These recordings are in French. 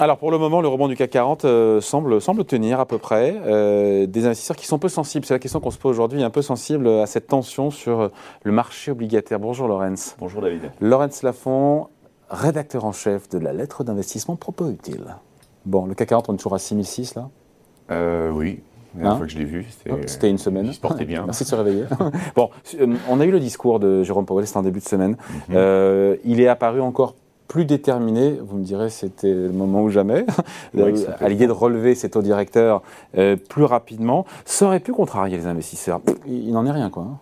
Alors pour le moment, le rebond du CAC 40 euh, semble, semble tenir à peu près. Euh, des investisseurs qui sont peu sensibles, c'est la question qu'on se pose aujourd'hui, un peu sensibles à cette tension sur le marché obligataire. Bonjour Laurence. Bonjour David. Laurence Lafont, rédacteur en chef de la lettre d'investissement Propos Utile. Bon, le CAC 40, on est toujours à 6006 là euh, Oui, la dernière hein fois que je l'ai vu, c'était une semaine. Il se portait bien. Merci de se réveiller. bon, on a eu le discours de Jérôme Powell, c'était en début de semaine. Mhm. il est apparu encore plus déterminé, vous me direz c'était le moment ou jamais, à l'idée de relever ces taux directeurs euh, plus rapidement, ça aurait pu contrarier les investisseurs. Il, n'en est rien quoi. Hein.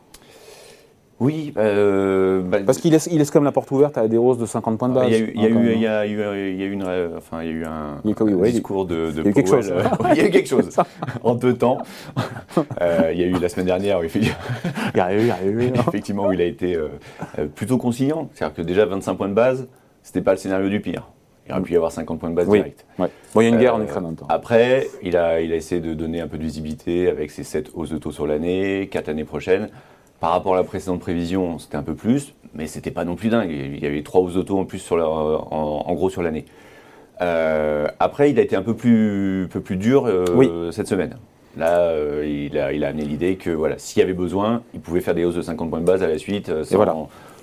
Oui, euh, bah, parce qu'il laisse, il laisse comme la porte ouverte à des hausses de 50 points de base. Il y a eu, il y a eu, il y a eu, il y a eu une, enfin, il y a eu un, discours de, de, Il y a eu quelque chose. il y a eu quelque chose en deux temps. Euh, il y a eu la semaine dernière, il, y a eu, il y a eu, effectivement, où il a été plutôt conciliant. C'est-à-dire que déjà 25 points de base, c'était pas le scénario du pire. Il aurait pu y avoir 50 points de base direct. Bon, il y a une guerre en euh, Ukraine en même temps. Après, il a, il a essayé de donner un peu de visibilité avec ses 7 hausses de taux sur l'année, 4 années prochaines. Par rapport à la précédente prévision, c'était un peu plus, mais c'était pas non plus dingue. Il y avait 3 hausses de taux en plus sur en, gros sur l'année. Euh, après, il a été un peu plus, peu plus dur euh, cette semaine. Là, il, a, il, a, amené l'idée que voilà, s'il y avait besoin, il pouvait faire des hausses de 50 points de base à la suite. Sans, voilà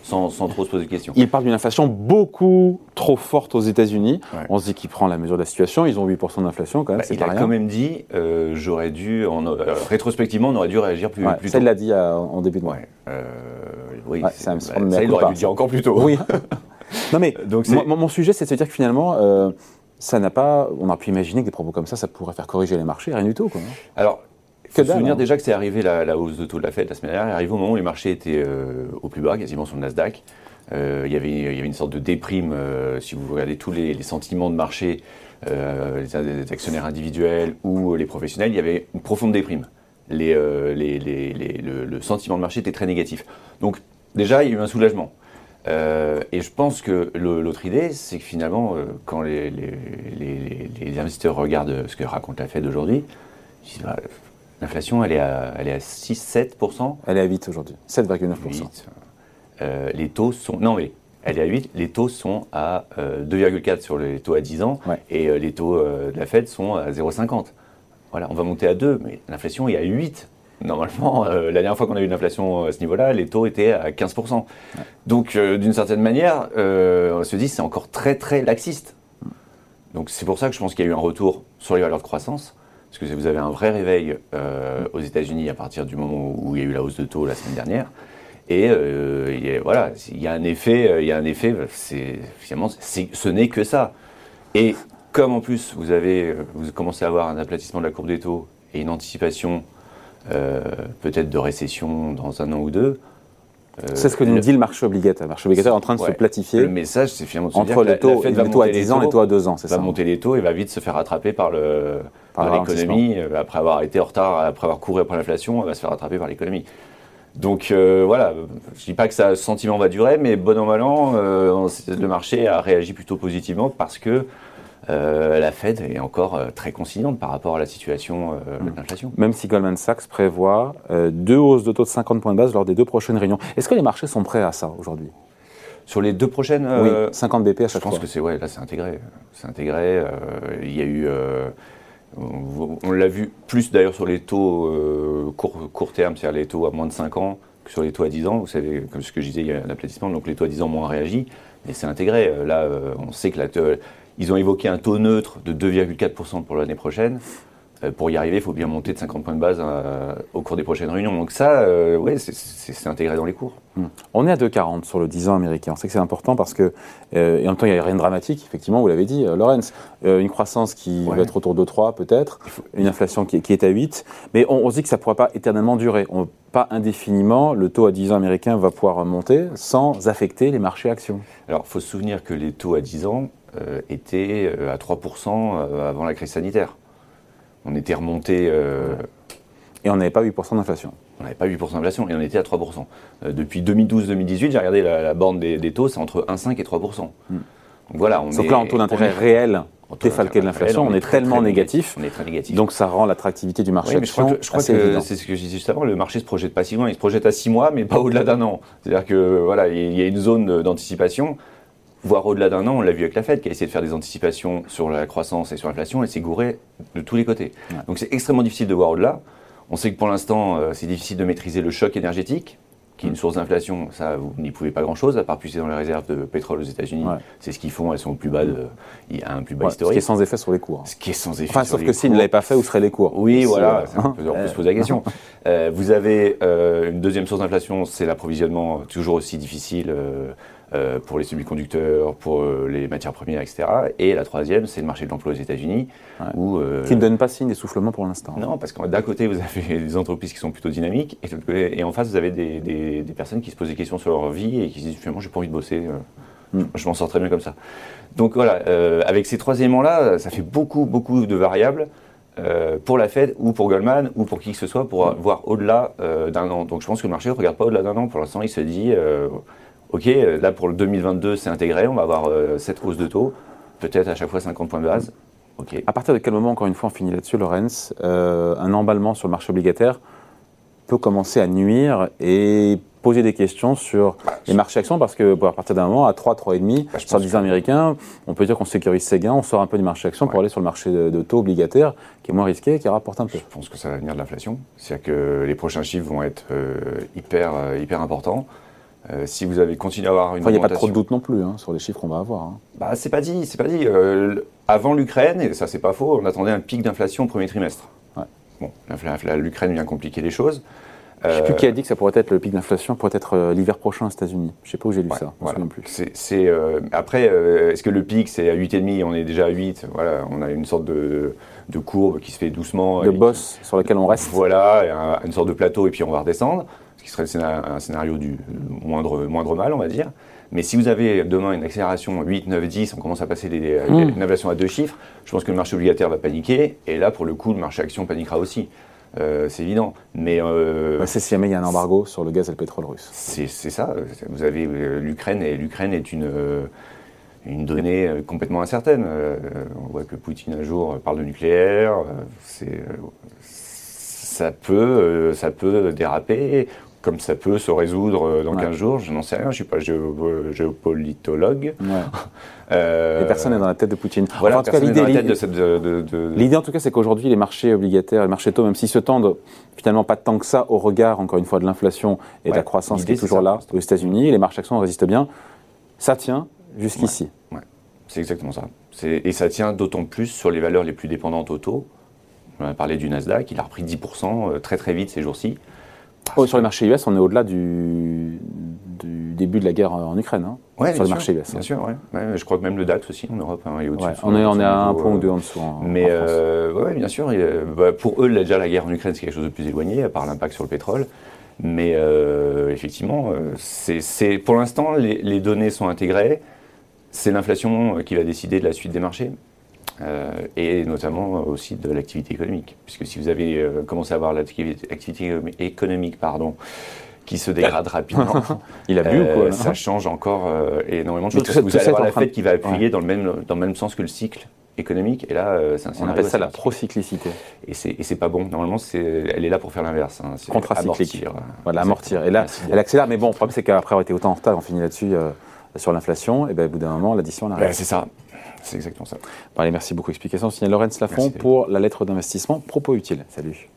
sans, trop se poser de questions. Il parle d'une inflation beaucoup trop forte aux États-Unis. On se dit qu'il prend la mesure de la situation. Ils ont 8% d'inflation quand même. Bah, il a quand même dit euh, j'aurais dû, en, euh, rétrospectivement, on aurait dû réagir plus, plus ça, il l'a dit euh, en début de mois. oui, ça, il aurait dû dire encore plus tôt. Oui. non mais Donc, mon, sujet, c'est de se dire que finalement, ça n'a pas. On a pu imaginer que des propos comme ça, ça pourrait faire corriger les marchés, rien du tout. Quoi. Alors, faut se souvenir hein. déjà que c'est arrivé la, hausse de taux de la Fed la semaine dernière, arrivé au moment où les marchés étaient euh, au plus bas, quasiment sur le Nasdaq. Euh, il, y avait, il y avait une sorte de déprime, euh, si vous regardez tous les, sentiments de marché, les, actionnaires individuels ou les professionnels, il y avait une profonde déprime. Les, le, sentiment de marché était très négatif. Donc déjà, il y a eu un soulagement. et je pense que l'autre idée, c'est que finalement, quand les, investisseurs regardent ce que raconte la Fed aujourd'hui, ils disent, bah, L'inflation, elle est à, elle est à 6-7%. Elle est à 8 aujourd'hui, 7,9%. Euh, les taux sont. Non, mais elle est à 8. Les taux sont à 2,4% euh, sur les taux à 10 ans. Et euh, les taux de la Fed sont à 0,50. Voilà, on va monter à 2, mais l'inflation est à 8. Normalement, la dernière fois qu'on a eu une inflation à ce niveau-là, les taux étaient à 15%. Donc, d'une certaine manière, on se dit c'est encore très, très laxiste. Donc, c'est pour ça que je pense qu'il y a eu un retour sur les valeurs de croissance parce que vous avez un vrai réveil euh, aux États-Unis à partir du moment où il y a eu la hausse de taux la semaine dernière. Et euh, voilà, il y a un effet, euh, il y a un effet, c'est finalement, ce n'est que ça. Et comme en plus vous avez, vous commencez à avoir un aplatissement de la courbe des taux et une anticipation peut-être de récession dans un an ou deux, c'est ce que nous dit le marché obligataire. Le marché obligataire est en train de se platifier. Le message, c'est finalement de se entre dire taux, les taux à 10 ans et taux à 2 ans. Ça va monter les taux et va vite se faire rattraper par le, par, l'économie. Euh, après avoir été en retard, après avoir couru après l'inflation, on va se faire rattraper par l'économie. Donc euh, voilà, je ne dis pas que ça, ce sentiment va durer, mais bon an, mal an, euh, le marché a réagi plutôt positivement parce que la Fed est encore très conciliante par rapport à la situation de mm. l'inflation. Même si Goldman Sachs prévoit deux hausses de taux de 50 points de base lors des deux prochaines réunions. Est-ce que les marchés sont prêts à ça aujourd'hui? Sur les deux prochaines Oui, 50 BP à chaque fois. Je pense que c'est ouais, là c'est intégré. C'est intégré. Il y a eu on, l'a vu plus d'ailleurs sur les taux euh, court, terme, c'est-à-dire les taux à moins de 5 ans, que sur les taux à 10 ans. Vous savez, comme ce que je disais, il y a un aplatissement, donc les taux à 10 ans moins réagi, mais c'est intégré. Euh, là, euh, on sait que la, ils ont évoqué un taux neutre de 2,4% pour l'année prochaine. Euh, pour y arriver, il faut bien monter de 50 points de base euh, au cours des prochaines réunions. Donc ça, euh, oui, c'est intégré dans les cours. Hmm. On est à 2,40 sur le 10 ans américain. On sait que c'est important parce que, et en même temps, il n'y a rien de dramatique, effectivement, vous l'avez dit, Lorenz. une croissance qui va être autour de 3 peut-être, une inflation qui, est à 8, mais on, se dit que ça ne pourra pas éternellement durer. On, pas indéfiniment, le taux à 10 ans américain va pouvoir monter sans affecter les marchés actions. Alors, il faut se souvenir que les taux à 10 ans étaient à 3% avant la crise sanitaire on était remonté. Euh, et on n'avait pas 8% d'inflation. On n'avait pas 8% d'inflation et on était à 3%. Euh, depuis 2012-2018, j'ai regardé la, borne des, taux, c'est entre 1,5 et 3%. Hmm. Donc voilà, on Donc là, en taux d'intérêt réel, défalqué de l'inflation, on, est, tellement négatif. On est très négatif. Donc ça rend l'attractivité du marché. je crois que, c'est ce que je disais juste avant, le marché se projette pas si loin, il se projette à 6 mois, mais pas au-delà d'un an. C'est-à-dire que voilà, il y a une zone d'anticipation voire au-delà d'un an, on l'a vu avec la Fed qui a essayé de faire des anticipations sur la croissance et sur l'inflation et s'est gouré de tous les côtés. Donc c'est extrêmement difficile de voir au-delà. On sait que pour l'instant, euh, c'est difficile de maîtriser le choc énergétique, qui est une mm. source d'inflation. Ça, vous n'y pouvez pas grand-chose, à part puiser dans les réserves de pétrole aux États-Unis. C'est ce qu'ils font, elles sont au plus bas, de, un plus bas historique. Ce qui est sans effet sur les cours. Ce qui est sans effet enfin, sauf que s'ils ne l'avaient pas fait, où seraient les cours Oui, voilà, on peut, se poser la question. Euh, vous avez euh, une deuxième source d'inflation, c'est l'approvisionnement toujours aussi difficile. Euh, pour les semi-conducteurs, pour euh, les matières premières, etc. Et la troisième, c'est le marché de l'emploi aux États-Unis. Euh, qui ne donne pas signe d'essoufflement pour l'instant. Non, parce que d'un côté, vous avez des entreprises qui sont plutôt dynamiques, et, et en face, vous avez des, personnes qui se posent des questions sur leur vie et qui se disent finalement, j'ai pas envie de bosser. Hmm. Je m'en sors très bien comme ça. Donc voilà, avec ces trois éléments-là, ça fait beaucoup, beaucoup de variables. pour la Fed ou pour Goldman ou pour qui que ce soit pour hmm. voir au-delà d'un an. Donc je pense que le marché ne regarde pas au-delà d'un an. Pour l'instant, il se dit OK, euh, là pour le 2022, c'est intégré, on va avoir euh, cette hausse de taux, peut-être à chaque fois 50 points de base. OK. À partir de quel moment, encore une fois, on finit là-dessus, Lorenz, euh, un emballement sur le marché obligataire peut commencer à nuire et poser des questions sur bah, les marchés actions parce que à partir d'un moment, à 3, 3,5, bah, sur 10 américains, on peut dire qu'on sécurise ses gains, on sort un peu du marché actions pour aller sur le marché de, taux obligataire qui est moins risqué et qui rapporte un peu. Je pense que ça va venir de l'inflation. C'est-à-dire que les prochains chiffres vont être hyper, hyper importants. Euh, si vous avez continué à avoir une. Il n'y a pas trop de doute non plus hein, sur les chiffres qu'on va avoir. Hein. Bah, c'est pas dit, c'est pas dit. Euh, avant l'Ukraine, et ça c'est pas faux, on attendait un pic d'inflation au premier trimestre. Bon, l'Ukraine vient compliquer les choses. Je ne sais plus qui a dit que ça pourrait être le pic d'inflation, pourrait être euh, l'hiver prochain aux États-Unis. Je ne sais pas où j'ai lu ça. non plus. Après, est-ce que le pic c'est à 8,5 On est déjà à 8. Voilà, on a une sorte de, courbe qui se fait doucement. De boss sur lequel on reste. Voilà, une sorte de plateau et puis on va redescendre qui serait un scénario du moindre, moindre mal, on va dire. Mais si vous avez demain une accélération 8, 9, 10, on commence à passer les, mmh. inflation à deux chiffres, je pense que le marché obligataire va paniquer, et là, pour le coup, le marché action paniquera aussi. Euh, c'est évident. Mais euh, bah, c'est si jamais il y a un embargo sur le gaz et le pétrole russe. C'est ça. Vous avez euh, l'Ukraine et l'Ukraine est une une donnée complètement incertaine. on voit que Poutine un jour parle de nucléaire. ça peut ça peut déraper comme ça peut se résoudre euh, dans 15 jours, je n'en sais rien, je ne suis pas géopolitologue. Euh, personne n'est dans la tête de Poutine. Voilà, en tout cas, l'idée, l'idée en tout cas, c'est qu'aujourd'hui, les marchés obligataires, les marchés taux, même s'ils se tendent finalement pas tant que ça au regard, encore une fois, de l'inflation et de la croissance qui est toujours là aux États-Unis, les marchés actions résistent bien. Ça tient jusqu'ici. Ouais. C'est exactement ça. Et ça tient d'autant plus sur les valeurs les plus dépendantes au taux. On a parlé du Nasdaq, il a repris 10% euh, très très vite ces jours-ci. Oh, sur les marchés US, on est au-delà du, début de la guerre en Ukraine. Hein, sur les marchés US. Bien sûr, ouais. je crois que même le DAX aussi en Europe hein, est au-dessus. on, est, on est à un point ou deux en dessous. mais euh, bien sûr, bah, pour eux, déjà la guerre en Ukraine, c'est quelque chose de plus éloigné, à part l'impact sur le pétrole. Mais euh, effectivement, euh, c'est, pour l'instant, les, données sont intégrées. C'est l'inflation qui va décider de la suite des marchés. Euh, et notamment aussi de l'activité économique. Puisque si vous avez euh, commencé à avoir l'activité économique pardon, qui se dégrade rapidement, il a bu ou quoi euh, Ça change encore énormément de choses. vous allez avoir la fête qui va appuyer dans, le même, dans le même sens que le cycle économique. Et là, c'est un On appelle ça la procyclicité. Et c'est pas bon. Normalement, elle est là pour faire l'inverse. Hein. Contracyclique. Voilà, amortir. Et là, elle accélère. Mais bon, le problème, c'est qu'après avoir été autant en retard, on finit là-dessus sur l'inflation. Et ben, au bout d'un moment, l'addition, arrive. c'est ça. C'est exactement ça. allez, merci beaucoup. Explication signée Laurence Lafont pour la lettre d'investissement. Propos utile. Salut.